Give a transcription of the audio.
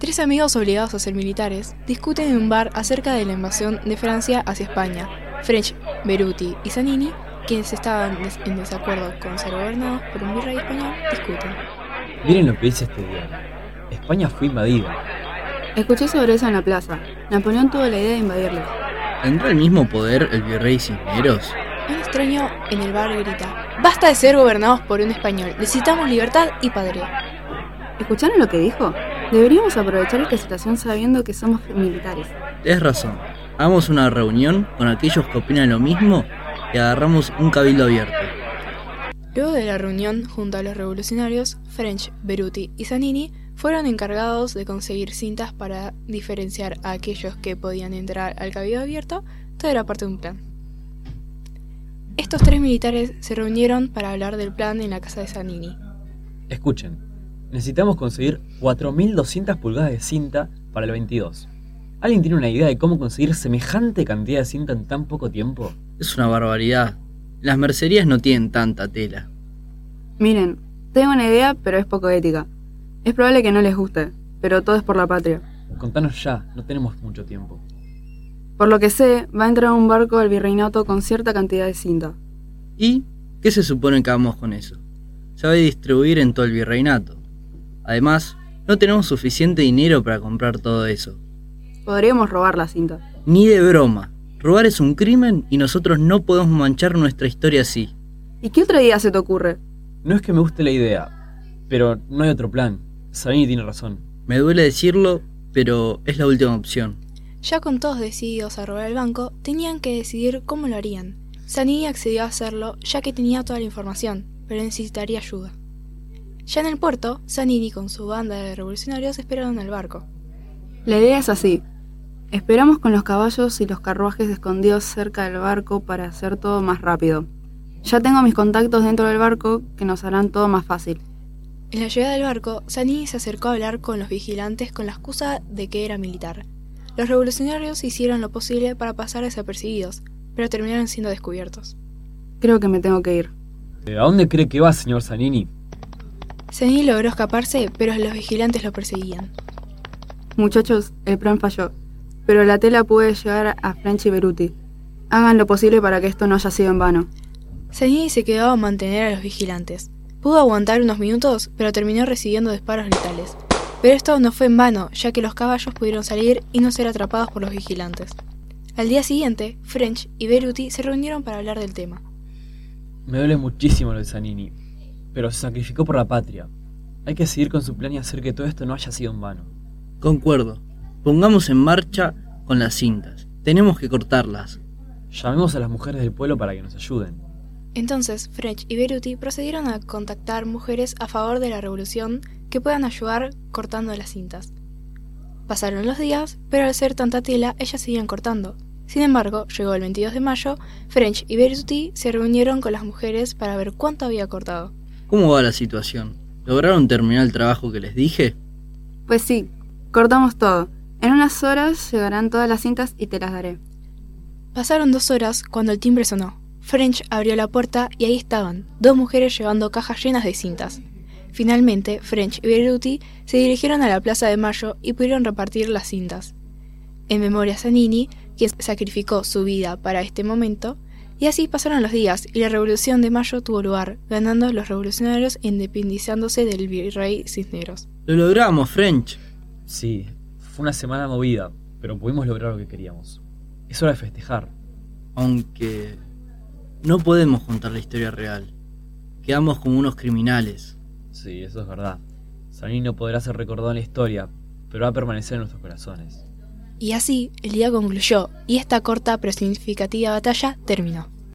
Tres amigos obligados a ser militares discuten en un bar acerca de la invasión de Francia hacia España. French, Beruti y Zanini, quienes estaban en desacuerdo con ser gobernados por un virrey español, discuten. Miren lo que dice este diario. España fue invadida. Escuché sobre eso en la plaza. Napoleón tuvo la idea de invadirlo. ¿Tendrá el mismo poder el virrey Cisneros? Un extraño en el bar grita, basta de ser gobernados por un español, necesitamos libertad y patria. ¿Escucharon lo que dijo? Deberíamos aprovechar esta situación sabiendo que somos militares. Tienes razón. Hagamos una reunión con aquellos que opinan lo mismo y agarramos un cabildo abierto. Luego de la reunión junto a los revolucionarios, French, Beruti y Zanini fueron encargados de conseguir cintas para diferenciar a aquellos que podían entrar al cabildo abierto, todo era parte de un plan. Estos tres militares se reunieron para hablar del plan en la casa de Zanini. Escuchen, necesitamos conseguir 4.200 pulgadas de cinta para el 22. ¿Alguien tiene una idea de cómo conseguir semejante cantidad de cinta en tan poco tiempo? Es una barbaridad. Las mercerías no tienen tanta tela. Miren, tengo una idea, pero es poco ética. Es probable que no les guste, pero todo es por la patria. Contanos ya, no tenemos mucho tiempo. Por lo que sé, va a entrar un barco del virreinato con cierta cantidad de cinta. ¿Y qué se supone que hagamos con eso? Se va a distribuir en todo el virreinato. Además, no tenemos suficiente dinero para comprar todo eso. Podríamos robar la cinta. Ni de broma. Robar es un crimen y nosotros no podemos manchar nuestra historia así. ¿Y qué otra idea se te ocurre? No es que me guste la idea, pero no hay otro plan. Sabini tiene razón. Me duele decirlo, pero es la última opción. Ya con todos decididos a robar el banco, tenían que decidir cómo lo harían. Zanini accedió a hacerlo ya que tenía toda la información, pero necesitaría ayuda. Ya en el puerto, Zanini con su banda de revolucionarios esperaron al barco. La idea es así. Esperamos con los caballos y los carruajes escondidos cerca del barco para hacer todo más rápido. Ya tengo mis contactos dentro del barco que nos harán todo más fácil. En la llegada del barco, Zanini se acercó a hablar con los vigilantes con la excusa de que era militar. Los revolucionarios hicieron lo posible para pasar desapercibidos, pero terminaron siendo descubiertos. Creo que me tengo que ir. ¿A dónde cree que va, señor Zanini? Zanini logró escaparse, pero los vigilantes lo perseguían. Muchachos, el plan falló, pero la tela puede llegar a French y Beruti. Hagan lo posible para que esto no haya sido en vano. Zanini se quedó a mantener a los vigilantes. Pudo aguantar unos minutos, pero terminó recibiendo disparos letales. Pero esto no fue en vano, ya que los caballos pudieron salir y no ser atrapados por los vigilantes. Al día siguiente, French y Beruti se reunieron para hablar del tema. Me duele muchísimo lo de Zanini, pero se sacrificó por la patria. Hay que seguir con su plan y hacer que todo esto no haya sido en vano. Concuerdo. Pongamos en marcha con las cintas. Tenemos que cortarlas. Llamemos a las mujeres del pueblo para que nos ayuden. Entonces, French y Beruti procedieron a contactar mujeres a favor de la revolución que puedan ayudar cortando las cintas. Pasaron los días, pero al ser tanta tela, ellas seguían cortando. Sin embargo, llegó el 22 de mayo, French y Beruti se reunieron con las mujeres para ver cuánto había cortado. ¿Cómo va la situación? ¿Lograron terminar el trabajo que les dije? Pues sí, cortamos todo. En unas horas llegarán todas las cintas y te las daré. Pasaron dos horas cuando el timbre sonó. French abrió la puerta y ahí estaban, dos mujeres llevando cajas llenas de cintas. Finalmente, French y Beruti se dirigieron a la Plaza de Mayo y pudieron repartir las cintas. En memoria a Zanini, quien sacrificó su vida para este momento, y así pasaron los días y la Revolución de Mayo tuvo lugar, ganando los revolucionarios e independizándose del virrey Cisneros. Lo logramos, French. Sí, fue una semana movida, pero pudimos lograr lo que queríamos. Es hora de festejar. Aunque no podemos contar la historia real. Quedamos como unos criminales. Sí, eso es verdad. Zanini no podrá ser recordado en la historia, pero va a permanecer en nuestros corazones. Y así el día concluyó y esta corta pero significativa batalla terminó.